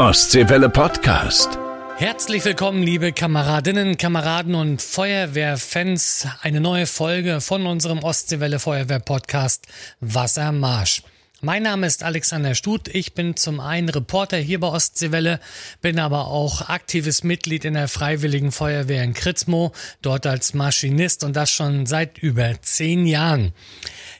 Ostseewelle Podcast. Herzlich willkommen, liebe Kameradinnen, Kameraden und Feuerwehrfans. Eine neue Folge von unserem Ostseewelle Feuerwehr Podcast Wassermarsch. Mein Name ist Alexander Stut. Ich bin zum einen Reporter hier bei Ostseewelle, bin aber auch aktives Mitglied in der Freiwilligen Feuerwehr in Kritzmo, dort als Maschinist und das schon seit über zehn Jahren.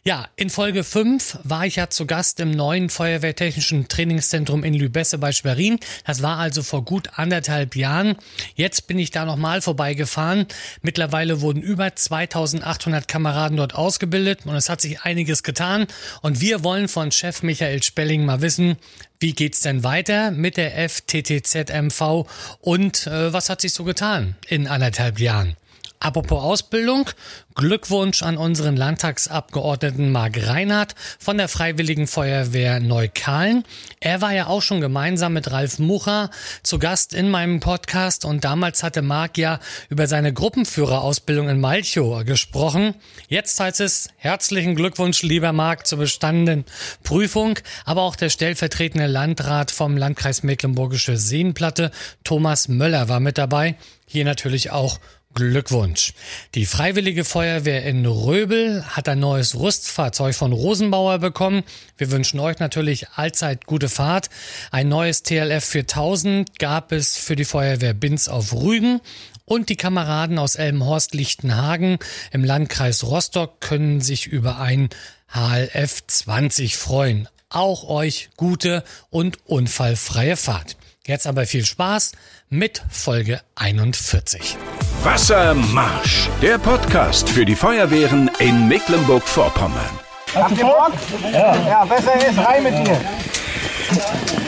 Ja, in Folge 5 war ich ja zu Gast im neuen Feuerwehrtechnischen Trainingszentrum in Lübesse bei Schwerin. Das war also vor gut anderthalb Jahren. Jetzt bin ich da nochmal vorbeigefahren. Mittlerweile wurden über 2800 Kameraden dort ausgebildet und es hat sich einiges getan. Und wir wollen von Chef Michael Spelling mal wissen, wie geht's denn weiter mit der FTTZMV und äh, was hat sich so getan in anderthalb Jahren? Apropos Ausbildung, Glückwunsch an unseren Landtagsabgeordneten Marc Reinhardt von der Freiwilligen Feuerwehr Neukalen. Er war ja auch schon gemeinsam mit Ralf Mucher zu Gast in meinem Podcast und damals hatte Marc ja über seine Gruppenführerausbildung in Malchow gesprochen. Jetzt heißt es herzlichen Glückwunsch, lieber Marc, zur bestandenen Prüfung, aber auch der stellvertretende Landrat vom Landkreis Mecklenburgische Seenplatte, Thomas Möller, war mit dabei. Hier natürlich auch Glückwunsch. Die Freiwillige Feuerwehr in Röbel hat ein neues Rüstfahrzeug von Rosenbauer bekommen. Wir wünschen euch natürlich allzeit gute Fahrt. Ein neues TLF 4000 gab es für die Feuerwehr Binz auf Rügen. Und die Kameraden aus Elmhorst-Lichtenhagen im Landkreis Rostock können sich über ein HLF 20 freuen. Auch euch gute und unfallfreie Fahrt. Jetzt aber viel Spaß mit Folge 41. Wassermarsch, der Podcast für die Feuerwehren in Mecklenburg-Vorpommern. Habt ihr Bock? Ja. ja, besser ist rein mit dir.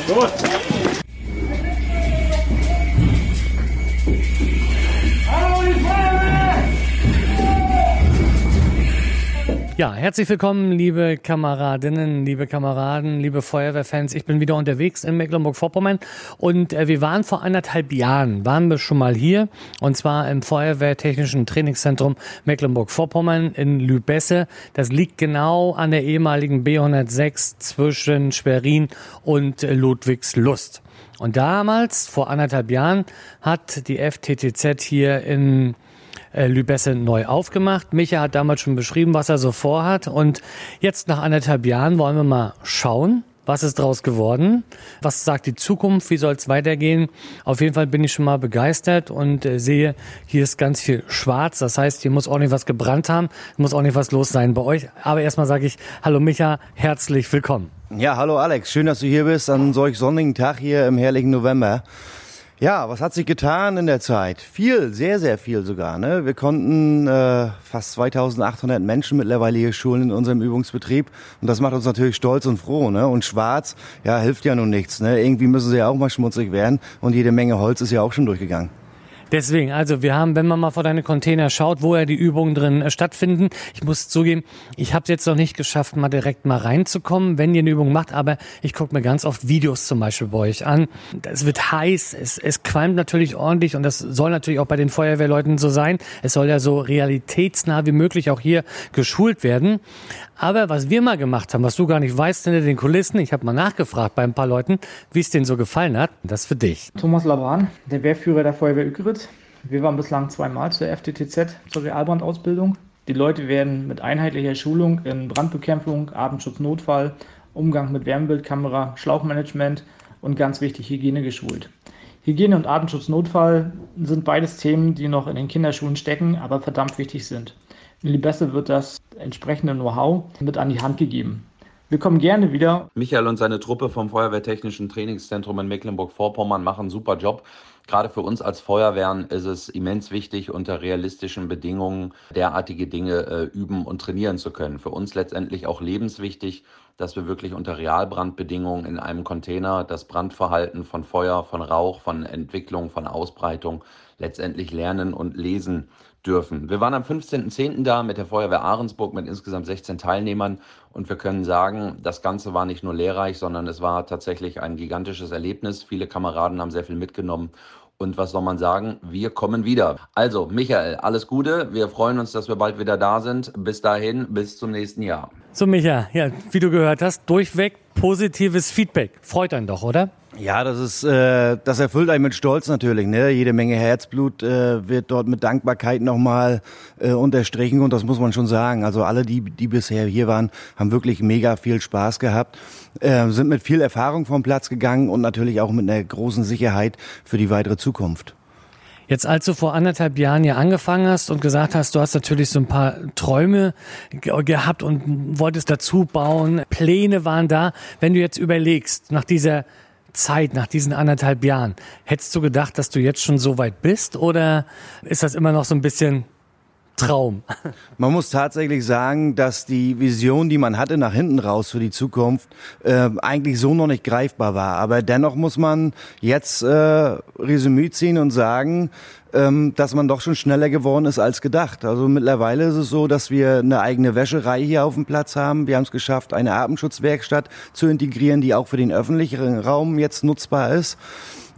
Gut. Ja, herzlich willkommen, liebe Kameradinnen, liebe Kameraden, liebe Feuerwehrfans. Ich bin wieder unterwegs in Mecklenburg-Vorpommern und äh, wir waren vor anderthalb Jahren, waren wir schon mal hier und zwar im Feuerwehrtechnischen Trainingszentrum Mecklenburg-Vorpommern in Lübesse. Das liegt genau an der ehemaligen B106 zwischen Schwerin und äh, Ludwigslust. Und damals, vor anderthalb Jahren, hat die FTTZ hier in äh, Lübesse neu aufgemacht. Micha hat damals schon beschrieben, was er so vorhat. Und jetzt nach anderthalb Jahren wollen wir mal schauen, was ist daraus geworden? Was sagt die Zukunft? Wie soll es weitergehen? Auf jeden Fall bin ich schon mal begeistert und äh, sehe, hier ist ganz viel schwarz. Das heißt, hier muss ordentlich was gebrannt haben, muss ordentlich was los sein bei euch. Aber erstmal sage ich, hallo Micha, herzlich willkommen. Ja, hallo Alex, schön, dass du hier bist an solch sonnigen Tag hier im herrlichen November. Ja, was hat sich getan in der Zeit? Viel, sehr, sehr viel sogar. Ne? Wir konnten äh, fast 2800 Menschen mittlerweile hier schulen in unserem Übungsbetrieb und das macht uns natürlich stolz und froh. Ne? Und schwarz, ja, hilft ja nun nichts. Ne? Irgendwie müssen sie ja auch mal schmutzig werden und jede Menge Holz ist ja auch schon durchgegangen. Deswegen, also wir haben, wenn man mal vor deine Container schaut, wo ja die Übungen drin äh, stattfinden, ich muss zugeben, ich habe es jetzt noch nicht geschafft, mal direkt mal reinzukommen, wenn ihr eine Übung macht, aber ich gucke mir ganz oft Videos zum Beispiel bei euch an. Es wird heiß, es, es qualmt natürlich ordentlich und das soll natürlich auch bei den Feuerwehrleuten so sein. Es soll ja so realitätsnah wie möglich auch hier geschult werden. Aber was wir mal gemacht haben, was du gar nicht weißt hinter den Kulissen, ich habe mal nachgefragt bei ein paar Leuten, wie es denen so gefallen hat, das für dich. Thomas Laban, der Wehrführer der Feuerwehr Ückeritz. Wir waren bislang zweimal zur FTTZ, zur Realbrandausbildung. Die Leute werden mit einheitlicher Schulung in Brandbekämpfung, Abendschutz, Notfall, Umgang mit Wärmebildkamera, Schlauchmanagement und ganz wichtig Hygiene geschult. Hygiene und Artenschutz Notfall sind beides Themen, die noch in den Kinderschulen stecken, aber verdammt wichtig sind. In Libesse wird das entsprechende Know-how mit an die Hand gegeben. Wir kommen gerne wieder. Michael und seine Truppe vom Feuerwehrtechnischen Trainingszentrum in Mecklenburg-Vorpommern machen einen super Job. Gerade für uns als Feuerwehren ist es immens wichtig, unter realistischen Bedingungen derartige Dinge äh, üben und trainieren zu können. Für uns letztendlich auch lebenswichtig, dass wir wirklich unter Realbrandbedingungen in einem Container das Brandverhalten von Feuer, von Rauch, von Entwicklung, von Ausbreitung letztendlich lernen und lesen dürfen. Wir waren am 15.10. da mit der Feuerwehr Ahrensburg mit insgesamt 16 Teilnehmern und wir können sagen, das Ganze war nicht nur lehrreich, sondern es war tatsächlich ein gigantisches Erlebnis. Viele Kameraden haben sehr viel mitgenommen und was soll man sagen? Wir kommen wieder. Also, Michael, alles Gute. Wir freuen uns, dass wir bald wieder da sind. Bis dahin, bis zum nächsten Jahr. So, Michael, ja, wie du gehört hast, durchweg positives Feedback. Freut einen doch, oder? Ja, das ist, äh, das erfüllt einen mit Stolz natürlich. Ne? Jede Menge Herzblut äh, wird dort mit Dankbarkeit nochmal äh, unterstrichen und das muss man schon sagen. Also alle, die, die bisher hier waren, haben wirklich mega viel Spaß gehabt, äh, sind mit viel Erfahrung vom Platz gegangen und natürlich auch mit einer großen Sicherheit für die weitere Zukunft. Jetzt, als du vor anderthalb Jahren ja angefangen hast und gesagt hast, du hast natürlich so ein paar Träume gehabt und wolltest dazu bauen, Pläne waren da. Wenn du jetzt überlegst, nach dieser Zeit, nach diesen anderthalb Jahren, hättest du gedacht, dass du jetzt schon so weit bist oder ist das immer noch so ein bisschen Traum. Man muss tatsächlich sagen, dass die Vision, die man hatte nach hinten raus für die Zukunft, äh, eigentlich so noch nicht greifbar war. Aber dennoch muss man jetzt äh, Resümee ziehen und sagen, ähm, dass man doch schon schneller geworden ist als gedacht. Also mittlerweile ist es so, dass wir eine eigene Wäscherei hier auf dem Platz haben. Wir haben es geschafft, eine Atemschutzwerkstatt zu integrieren, die auch für den öffentlichen Raum jetzt nutzbar ist.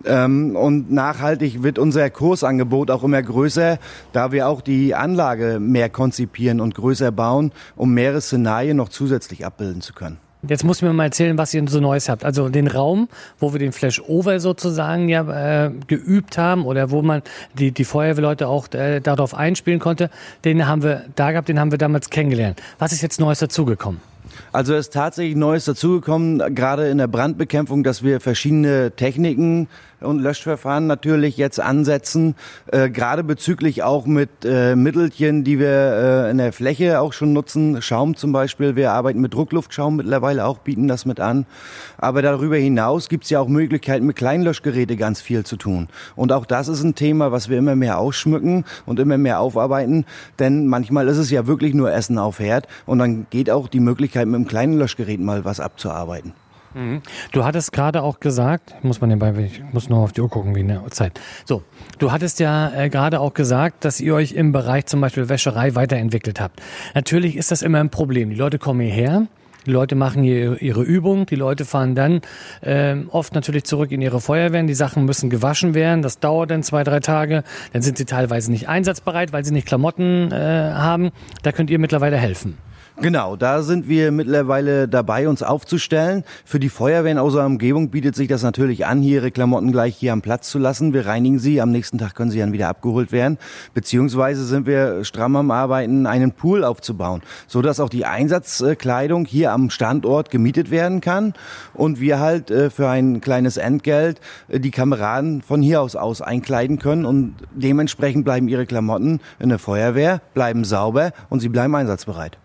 Ähm, und nachhaltig wird unser Kursangebot auch immer größer, da wir auch die Anlage mehr konzipieren und größer bauen, um mehrere Szenarien noch zusätzlich abbilden zu können. Jetzt muss ich mir mal erzählen, was ihr so Neues habt. Also den Raum, wo wir den Flash Over sozusagen ja äh, geübt haben oder wo man die, die Feuerwehrleute auch äh, darauf einspielen konnte, den haben wir da gehabt, den haben wir damals kennengelernt. Was ist jetzt Neues dazugekommen? Also es ist tatsächlich Neues dazugekommen, gerade in der Brandbekämpfung, dass wir verschiedene Techniken und Löschverfahren natürlich jetzt ansetzen, äh, gerade bezüglich auch mit äh, Mittelchen, die wir äh, in der Fläche auch schon nutzen, Schaum zum Beispiel. Wir arbeiten mit Druckluftschaum mittlerweile auch, bieten das mit an. Aber darüber hinaus gibt es ja auch Möglichkeiten, mit Kleinlöschgeräte ganz viel zu tun. Und auch das ist ein Thema, was wir immer mehr ausschmücken und immer mehr aufarbeiten. Denn manchmal ist es ja wirklich nur Essen auf Herd und dann geht auch die Möglichkeit, mit einem kleinen Löschgerät mal was abzuarbeiten. Mhm. Du hattest gerade auch gesagt, muss man nebenbei, ich muss nur auf die Uhr gucken wie eine Zeit. So, du hattest ja äh, gerade auch gesagt, dass ihr euch im Bereich zum Beispiel Wäscherei weiterentwickelt habt. Natürlich ist das immer ein Problem. Die Leute kommen hierher, die Leute machen hier ihre Übung, die Leute fahren dann äh, oft natürlich zurück in ihre Feuerwehren, die Sachen müssen gewaschen werden, das dauert dann zwei, drei Tage, dann sind sie teilweise nicht einsatzbereit, weil sie nicht Klamotten äh, haben. Da könnt ihr mittlerweile helfen. Genau, da sind wir mittlerweile dabei, uns aufzustellen. Für die Feuerwehren aus der Umgebung bietet sich das natürlich an, hier ihre Klamotten gleich hier am Platz zu lassen. Wir reinigen sie, am nächsten Tag können sie dann wieder abgeholt werden. Beziehungsweise sind wir stramm am Arbeiten, einen Pool aufzubauen, so dass auch die Einsatzkleidung hier am Standort gemietet werden kann und wir halt äh, für ein kleines Entgelt äh, die Kameraden von hier aus aus einkleiden können und dementsprechend bleiben ihre Klamotten in der Feuerwehr, bleiben sauber und sie bleiben einsatzbereit.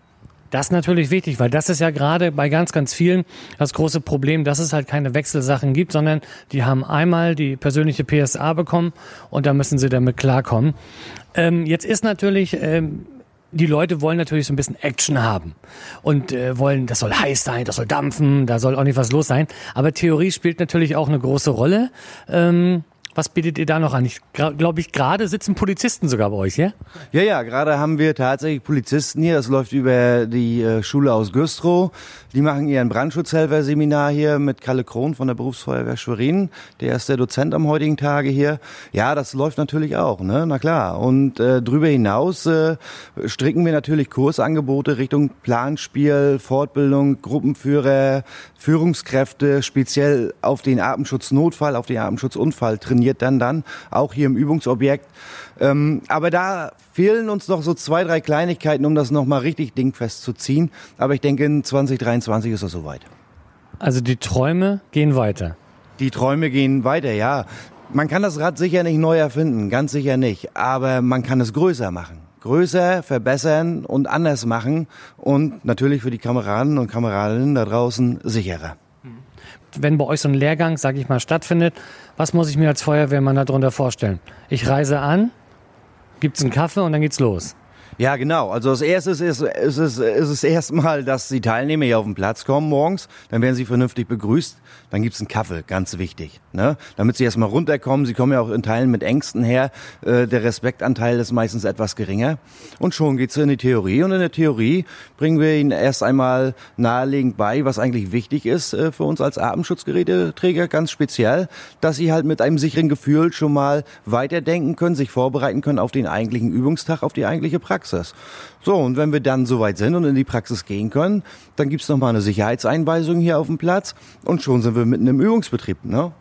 Das ist natürlich wichtig, weil das ist ja gerade bei ganz, ganz vielen das große Problem, dass es halt keine Wechselsachen gibt, sondern die haben einmal die persönliche PSA bekommen und da müssen sie damit klarkommen. Ähm, jetzt ist natürlich, ähm, die Leute wollen natürlich so ein bisschen Action haben und äh, wollen, das soll heiß sein, das soll dampfen, da soll auch nicht was los sein. Aber Theorie spielt natürlich auch eine große Rolle. Ähm, was bietet ihr da noch an? Ich glaube, ich gerade sitzen Polizisten sogar bei euch, ja? Ja, ja, gerade haben wir tatsächlich Polizisten hier. Das läuft über die äh, Schule aus Güstrow. Die machen ihren Brandschutzhelfer-Seminar hier mit Kalle Krohn von der Berufsfeuerwehr Schwerin. Der ist der Dozent am heutigen Tage hier. Ja, das läuft natürlich auch, ne? Na klar. Und äh, drüber hinaus äh, stricken wir natürlich Kursangebote Richtung Planspiel, Fortbildung, Gruppenführer, Führungskräfte, speziell auf den Atemschutznotfall, auf den Atemschutzunfall trainiert dann dann, auch hier im Übungsobjekt. Ähm, aber da fehlen uns noch so zwei, drei Kleinigkeiten, um das nochmal richtig dingfest zu ziehen. Aber ich denke, in 2023 ist das soweit. Also die Träume gehen weiter. Die Träume gehen weiter, ja. Man kann das Rad sicher nicht neu erfinden, ganz sicher nicht. Aber man kann es größer machen. Größer, verbessern und anders machen. Und natürlich für die Kameraden und Kameradinnen da draußen sicherer wenn bei euch so ein Lehrgang, sage ich mal, stattfindet, was muss ich mir als Feuerwehrmann darunter vorstellen? Ich reise an, gibt's einen Kaffee und dann geht's los. Ja, genau. Also als erstes ist, ist, es, ist es erstmal, dass die Teilnehmer hier auf den Platz kommen morgens. Dann werden sie vernünftig begrüßt. Dann gibt's einen Kaffee, ganz wichtig. Ne? Damit sie erstmal runterkommen. Sie kommen ja auch in Teilen mit Ängsten her. Äh, der Respektanteil ist meistens etwas geringer. Und schon geht's in die Theorie. Und in der Theorie bringen wir ihnen erst einmal nahelegend bei, was eigentlich wichtig ist äh, für uns als Atemschutzgeräteträger, ganz speziell, dass sie halt mit einem sicheren Gefühl schon mal weiterdenken können, sich vorbereiten können auf den eigentlichen Übungstag, auf die eigentliche Praxis. Praxis. So, und wenn wir dann soweit sind und in die Praxis gehen können, dann gibt's noch mal eine Sicherheitseinweisung hier auf dem Platz und schon sind wir mitten im Übungsbetrieb. Ne?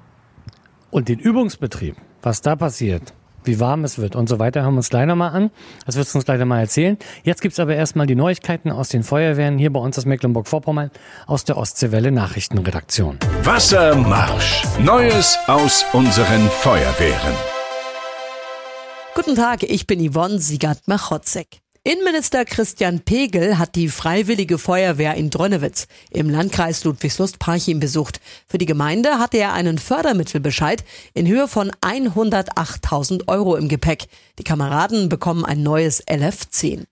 Und den Übungsbetrieb, was da passiert, wie warm es wird und so weiter, hören wir uns gleich nochmal an. Das wirst du uns gleich mal erzählen. Jetzt gibt's aber erstmal die Neuigkeiten aus den Feuerwehren hier bei uns aus Mecklenburg-Vorpommern aus der Ostseewelle Nachrichtenredaktion. Wassermarsch. Neues aus unseren Feuerwehren. Guten Tag, ich bin Yvonne Siegert-Machotzek. Innenminister Christian Pegel hat die Freiwillige Feuerwehr in Dronnewitz im Landkreis Ludwigslust-Parchim besucht. Für die Gemeinde hatte er einen Fördermittelbescheid in Höhe von 108.000 Euro im Gepäck. Die Kameraden bekommen ein neues LF10.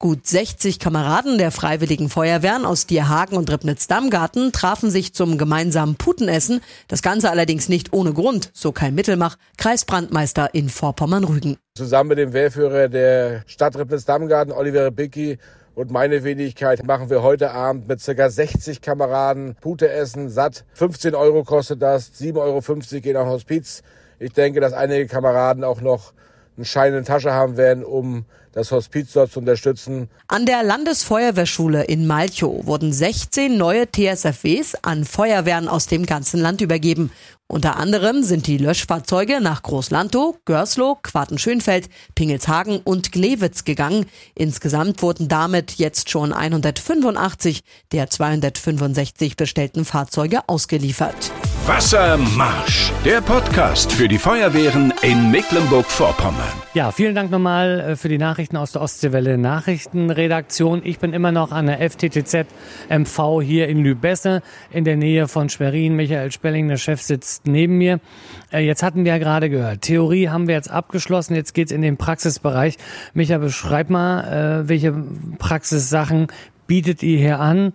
Gut 60 Kameraden der Freiwilligen Feuerwehren aus Dierhagen und Ribnitz-Dammgarten trafen sich zum gemeinsamen Putenessen. Das Ganze allerdings nicht ohne Grund, so Kai Mittelmach, Kreisbrandmeister in Vorpommern-Rügen. Zusammen mit dem Wehrführer der Stadt Ribnitz-Dammgarten, Oliver Bicki, und meine Wenigkeit machen wir heute Abend mit ca. 60 Kameraden Pute essen, satt. 15 Euro kostet das, 7,50 Euro gehen auf Hospiz. Ich denke, dass einige Kameraden auch noch einen Schein in Tasche haben werden, um das Hospiz dort zu unterstützen. An der Landesfeuerwehrschule in Malchow wurden 16 neue TSFWs an Feuerwehren aus dem ganzen Land übergeben. Unter anderem sind die Löschfahrzeuge nach Großlantow, Görslow, Quartenschönfeld, Pingelshagen und Glewitz gegangen. Insgesamt wurden damit jetzt schon 185 der 265 bestellten Fahrzeuge ausgeliefert. Wassermarsch. Der Podcast für die Feuerwehren in Mecklenburg-Vorpommern. Ja, vielen Dank nochmal äh, für die Nachrichten aus der Ostseewelle Nachrichtenredaktion. Ich bin immer noch an der FTTZ MV hier in Lübesse in der Nähe von Schwerin. Michael Spelling, der Chef, sitzt neben mir. Äh, jetzt hatten wir ja gerade gehört, Theorie haben wir jetzt abgeschlossen, jetzt geht's in den Praxisbereich. Michael, beschreib mal, äh, welche Praxissachen bietet ihr hier an?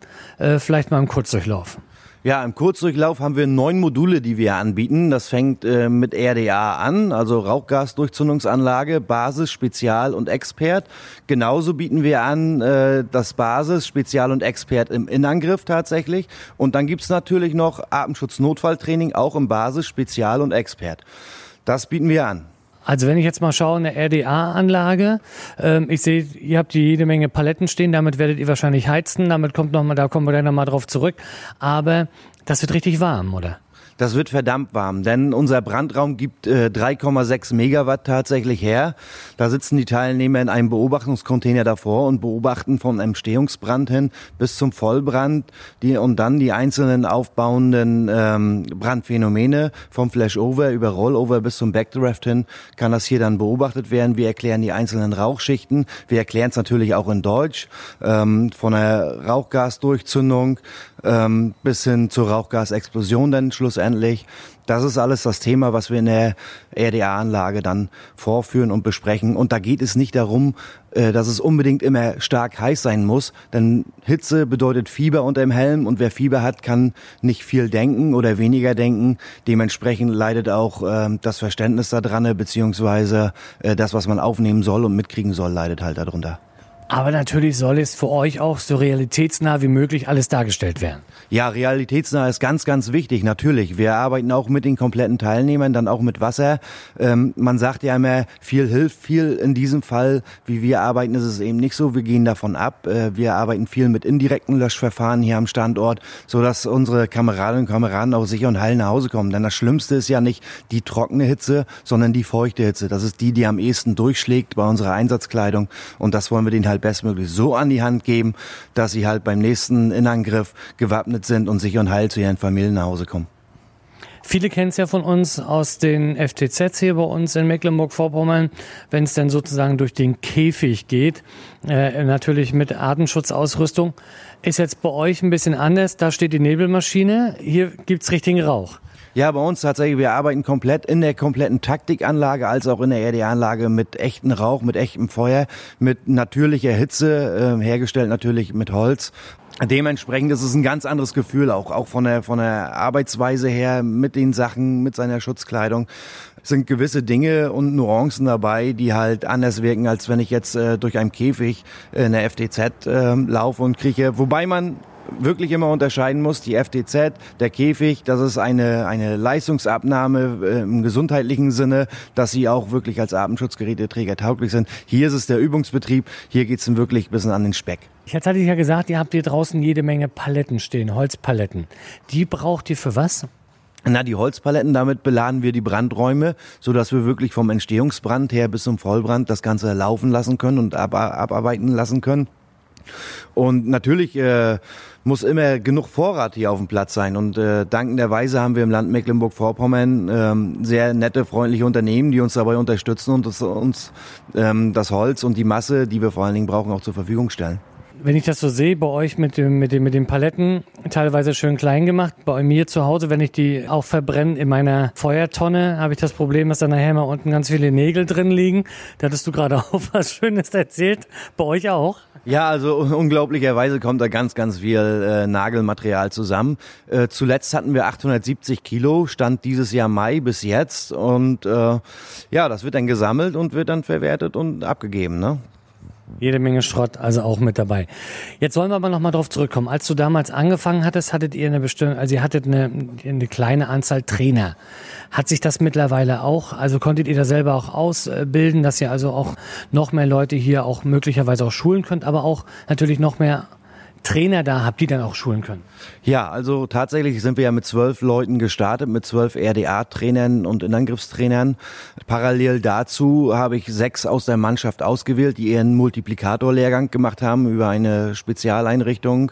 Vielleicht mal im Kurzdurchlauf. Ja, im Kurzdurchlauf haben wir neun Module, die wir anbieten. Das fängt äh, mit RDA an, also Rauchgasdurchzündungsanlage, Basis, Spezial und Expert. Genauso bieten wir an äh, das Basis, Spezial und Expert im Innenangriff tatsächlich. Und dann gibt's natürlich noch Atemschutz-Notfalltraining, auch im Basis, Spezial und Expert. Das bieten wir an. Also wenn ich jetzt mal schaue, eine RDA-Anlage, ähm, ich sehe, ihr habt hier jede Menge Paletten stehen, damit werdet ihr wahrscheinlich heizen, damit kommt noch mal, da kommen wir dann nochmal drauf zurück. Aber das wird richtig warm, oder? Das wird verdammt warm, denn unser Brandraum gibt äh, 3,6 Megawatt tatsächlich her. Da sitzen die Teilnehmer in einem Beobachtungscontainer davor und beobachten vom Entstehungsbrand hin bis zum Vollbrand die, und dann die einzelnen aufbauenden ähm, Brandphänomene vom Flashover über Rollover bis zum Backdraft hin kann das hier dann beobachtet werden. Wir erklären die einzelnen Rauchschichten. Wir erklären es natürlich auch in Deutsch ähm, von der Rauchgasdurchzündung ähm, bis hin zur Rauchgasexplosion dann schlussendlich. Das ist alles das Thema, was wir in der RDA-Anlage dann vorführen und besprechen. Und da geht es nicht darum, äh, dass es unbedingt immer stark heiß sein muss, denn Hitze bedeutet Fieber unter dem Helm und wer Fieber hat, kann nicht viel denken oder weniger denken. Dementsprechend leidet auch äh, das Verständnis daran, beziehungsweise äh, das, was man aufnehmen soll und mitkriegen soll, leidet halt darunter. Aber natürlich soll es für euch auch so realitätsnah wie möglich alles dargestellt werden. Ja, realitätsnah ist ganz, ganz wichtig, natürlich. Wir arbeiten auch mit den kompletten Teilnehmern, dann auch mit Wasser. Ähm, man sagt ja immer, viel hilft viel. In diesem Fall, wie wir arbeiten, ist es eben nicht so. Wir gehen davon ab. Äh, wir arbeiten viel mit indirekten Löschverfahren hier am Standort, sodass unsere Kameradinnen und Kameraden auch sicher und heil nach Hause kommen. Denn das Schlimmste ist ja nicht die trockene Hitze, sondern die feuchte Hitze. Das ist die, die am ehesten durchschlägt bei unserer Einsatzkleidung. Und das wollen wir denen halt bestmöglich so an die Hand geben, dass sie halt beim nächsten Innenangriff gewappnet sind und sicher und heil zu ihren Familien nach Hause kommen. Viele kennen es ja von uns aus den FTZs hier bei uns in Mecklenburg-Vorpommern, wenn es dann sozusagen durch den Käfig geht, äh, natürlich mit Artenschutzausrüstung. Ist jetzt bei euch ein bisschen anders, da steht die Nebelmaschine, hier gibt's richtigen Rauch. Ja, bei uns tatsächlich, wir arbeiten komplett in der kompletten Taktikanlage als auch in der RDA-Anlage mit echten Rauch, mit echtem Feuer, mit natürlicher Hitze, äh, hergestellt natürlich mit Holz. Dementsprechend ist es ein ganz anderes Gefühl, auch, auch von der, von der Arbeitsweise her, mit den Sachen, mit seiner Schutzkleidung. Es sind gewisse Dinge und Nuancen dabei, die halt anders wirken, als wenn ich jetzt äh, durch einen Käfig in der FTZ äh, laufe und krieche. Wobei man wirklich immer unterscheiden muss, die FTZ, der Käfig, das ist eine, eine Leistungsabnahme äh, im gesundheitlichen Sinne, dass sie auch wirklich als Atemschutzgeräteträger tauglich sind. Hier ist es der Übungsbetrieb, hier geht's dann wirklich ein bisschen an den Speck. Jetzt hatte ich ja gesagt, ihr habt hier draußen jede Menge Paletten stehen, Holzpaletten. Die braucht ihr für was? Na, die Holzpaletten, damit beladen wir die Brandräume, so dass wir wirklich vom Entstehungsbrand her bis zum Vollbrand das Ganze laufen lassen können und ab, abarbeiten lassen können. Und natürlich äh, muss immer genug Vorrat hier auf dem Platz sein. Und äh, dankenderweise haben wir im Land Mecklenburg-Vorpommern ähm, sehr nette, freundliche Unternehmen, die uns dabei unterstützen und das, uns ähm, das Holz und die Masse, die wir vor allen Dingen brauchen, auch zur Verfügung stellen wenn ich das so sehe, bei euch mit, dem, mit, dem, mit den Paletten, teilweise schön klein gemacht. Bei mir zu Hause, wenn ich die auch verbrenne in meiner Feuertonne, habe ich das Problem, dass da nachher mal unten ganz viele Nägel drin liegen. Da hattest du gerade auch was Schönes erzählt. Bei euch auch? Ja, also unglaublicherweise kommt da ganz, ganz viel äh, Nagelmaterial zusammen. Äh, zuletzt hatten wir 870 Kilo, stand dieses Jahr Mai bis jetzt. Und äh, ja, das wird dann gesammelt und wird dann verwertet und abgegeben. Ne? Jede Menge Schrott, also auch mit dabei. Jetzt wollen wir aber nochmal drauf zurückkommen. Als du damals angefangen hattest, hattet ihr eine bestimmte, also ihr hattet eine, eine kleine Anzahl Trainer. Hat sich das mittlerweile auch, also konntet ihr da selber auch ausbilden, dass ihr also auch noch mehr Leute hier auch möglicherweise auch schulen könnt, aber auch natürlich noch mehr Trainer da habt, die dann auch schulen können? Ja, also tatsächlich sind wir ja mit zwölf Leuten gestartet, mit zwölf RDA-Trainern und Innenangriffstrainern. Parallel dazu habe ich sechs aus der Mannschaft ausgewählt, die ihren Multiplikator-Lehrgang gemacht haben über eine Spezialeinrichtung.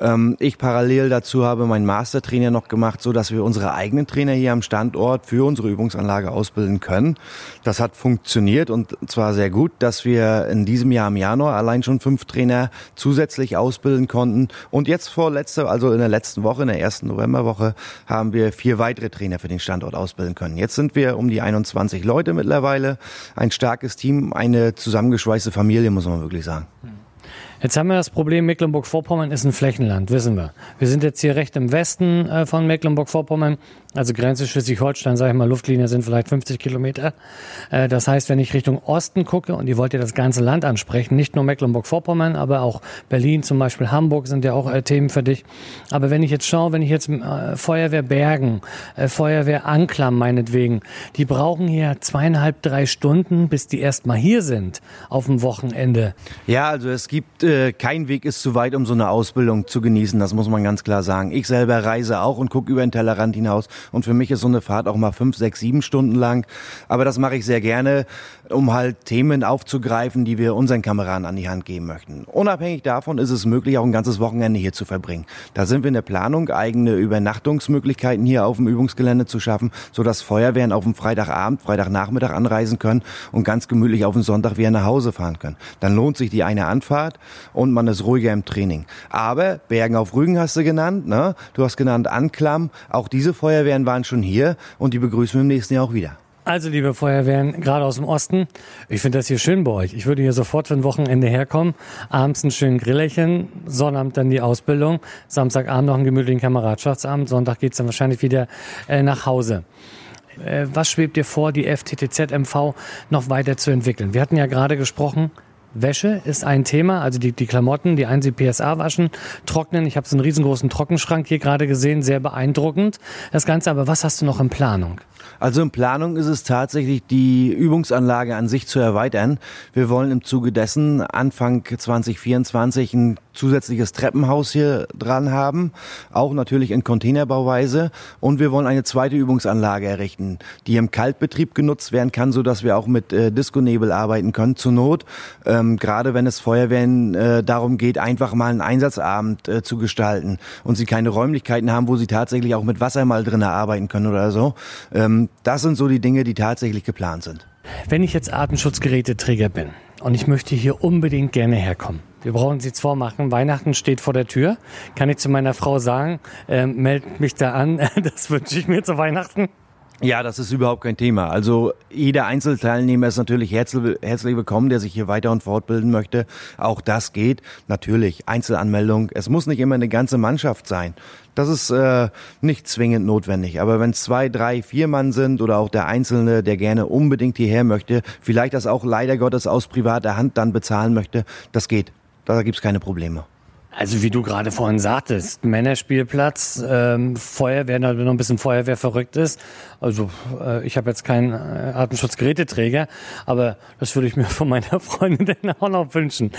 Ähm, ich parallel dazu habe meinen Mastertrainer noch gemacht, so dass wir unsere eigenen Trainer hier am Standort für unsere Übungsanlage ausbilden können. Das hat funktioniert und zwar sehr gut, dass wir in diesem Jahr im Januar allein schon fünf Trainer zusätzlich ausbilden konnten. Und jetzt vor letzter, also in der letzten Woche, in der ersten Novemberwoche, haben wir vier weitere Trainer für den Standort ausbilden können. Jetzt sind wir um die 21 Leute mittlerweile. Ein starkes Team, eine zusammengeschweißte Familie, muss man wirklich sagen. Jetzt haben wir das Problem, Mecklenburg-Vorpommern ist ein Flächenland, wissen wir. Wir sind jetzt hier recht im Westen äh, von Mecklenburg-Vorpommern. Also Grenze Schleswig-Holstein, sage ich mal, Luftlinie sind vielleicht 50 Kilometer. Äh, das heißt, wenn ich Richtung Osten gucke, und ihr wollt ja das ganze Land ansprechen, nicht nur Mecklenburg-Vorpommern, aber auch Berlin, zum Beispiel Hamburg sind ja auch äh, Themen für dich. Aber wenn ich jetzt schaue, wenn ich jetzt äh, Feuerwehr Bergen, Feuerwehr Anklam meinetwegen, die brauchen hier zweieinhalb, drei Stunden, bis die erstmal hier sind auf dem Wochenende. Ja, also es gibt, äh, kein Weg ist zu weit, um so eine Ausbildung zu genießen, das muss man ganz klar sagen. Ich selber reise auch und gucke über den Tellerrand hinaus und für mich ist so eine Fahrt auch mal fünf, sechs, sieben Stunden lang. Aber das mache ich sehr gerne, um halt Themen aufzugreifen, die wir unseren Kameraden an die Hand geben möchten. Unabhängig davon ist es möglich, auch ein ganzes Wochenende hier zu verbringen. Da sind wir in der Planung, eigene Übernachtungsmöglichkeiten hier auf dem Übungsgelände zu schaffen, sodass Feuerwehren auf dem Freitagabend, Freitagnachmittag anreisen können und ganz gemütlich auf den Sonntag wieder nach Hause fahren können. Dann lohnt sich die eine Anfahrt und man ist ruhiger im Training. Aber Bergen auf Rügen hast du genannt, ne? Du hast genannt Anklam. Auch diese Feuerwehren Feuerwehren waren schon hier und die begrüßen wir im nächsten Jahr auch wieder. Also, liebe Feuerwehren, gerade aus dem Osten, ich finde das hier schön bei euch. Ich würde hier sofort für ein Wochenende herkommen, abends ein schönen Grillerchen, Sonnabend dann die Ausbildung, Samstagabend noch einen gemütlichen Kameradschaftsabend, Sonntag geht es dann wahrscheinlich wieder äh, nach Hause. Äh, was schwebt dir vor, die FTTZ-MV noch weiter zu entwickeln? Wir hatten ja gerade gesprochen, Wäsche ist ein Thema, also die, die Klamotten, die einen sie PSA waschen, trocknen. Ich habe so einen riesengroßen Trockenschrank hier gerade gesehen, sehr beeindruckend. Das Ganze, aber was hast du noch in Planung? Also in Planung ist es tatsächlich, die Übungsanlage an sich zu erweitern. Wir wollen im Zuge dessen Anfang 2024 ein zusätzliches Treppenhaus hier dran haben, auch natürlich in Containerbauweise. Und wir wollen eine zweite Übungsanlage errichten, die im Kaltbetrieb genutzt werden kann, so wir auch mit äh, Disco-Nebel arbeiten können, zur Not. Ähm, gerade wenn es Feuerwehren äh, darum geht, einfach mal einen Einsatzabend äh, zu gestalten und sie keine Räumlichkeiten haben, wo sie tatsächlich auch mit Wasser mal drinnen arbeiten können oder so. Ähm, das sind so die Dinge, die tatsächlich geplant sind. Wenn ich jetzt Atemschutzgeräteträger bin und ich möchte hier unbedingt gerne herkommen, wir brauchen Sie jetzt vormachen. Weihnachten steht vor der Tür. Kann ich zu meiner Frau sagen, äh, meld mich da an. Das wünsche ich mir zu Weihnachten. Ja, das ist überhaupt kein Thema. Also jeder Einzelteilnehmer ist natürlich herzlich, herzlich willkommen, der sich hier weiter und fortbilden möchte. Auch das geht. Natürlich, Einzelanmeldung. Es muss nicht immer eine ganze Mannschaft sein. Das ist äh, nicht zwingend notwendig. Aber wenn es zwei, drei, vier Mann sind oder auch der Einzelne, der gerne unbedingt hierher möchte, vielleicht das auch leider Gottes aus privater Hand dann bezahlen möchte, das geht. Da gibt's keine Probleme. Also wie du gerade vorhin sagtest, Männerspielplatz, ähm, Feuerwehr, wenn noch ein bisschen Feuerwehr verrückt ist. Also äh, ich habe jetzt keinen äh, Atemschutzgeräteträger, aber das würde ich mir von meiner Freundin auch noch wünschen.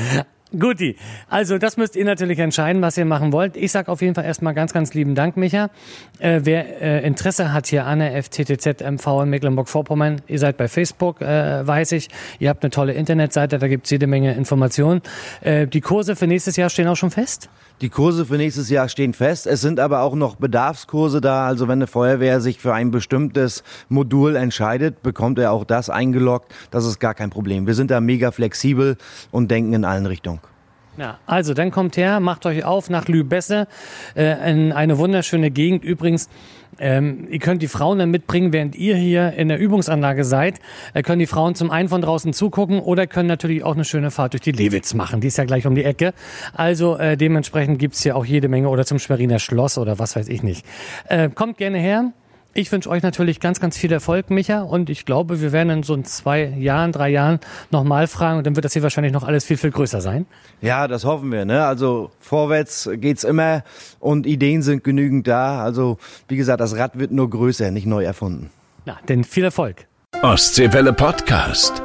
Guti, also das müsst ihr natürlich entscheiden, was ihr machen wollt. Ich sag auf jeden Fall erstmal ganz, ganz lieben Dank, Micha. Äh, wer äh, Interesse hat hier an der FTTZ MV in Mecklenburg-Vorpommern, ihr seid bei Facebook, äh, weiß ich. Ihr habt eine tolle Internetseite, da gibt's jede Menge Informationen. Äh, die Kurse für nächstes Jahr stehen auch schon fest? Die Kurse für nächstes Jahr stehen fest. Es sind aber auch noch Bedarfskurse da. Also wenn eine Feuerwehr sich für ein bestimmtes Modul entscheidet, bekommt er auch das eingeloggt. Das ist gar kein Problem. Wir sind da mega flexibel und denken in allen Richtungen. Ja, also dann kommt her, macht euch auf nach Lübesse, äh, in eine wunderschöne Gegend. Übrigens, ähm, ihr könnt die Frauen dann mitbringen, während ihr hier in der Übungsanlage seid. Äh, können die Frauen zum einen von draußen zugucken oder können natürlich auch eine schöne Fahrt durch die Lewitz machen. Die ist ja gleich um die Ecke. Also äh, dementsprechend gibt's hier auch jede Menge oder zum Schweriner Schloss oder was weiß ich nicht. Äh, kommt gerne her. Ich wünsche euch natürlich ganz, ganz viel Erfolg, Micha. Und ich glaube, wir werden in so zwei Jahren, drei Jahren nochmal fragen und dann wird das hier wahrscheinlich noch alles viel, viel größer sein. Ja, das hoffen wir. Ne? Also vorwärts geht's immer und Ideen sind genügend da. Also wie gesagt, das Rad wird nur größer, nicht neu erfunden. Na, denn viel Erfolg. Ostseewelle Podcast.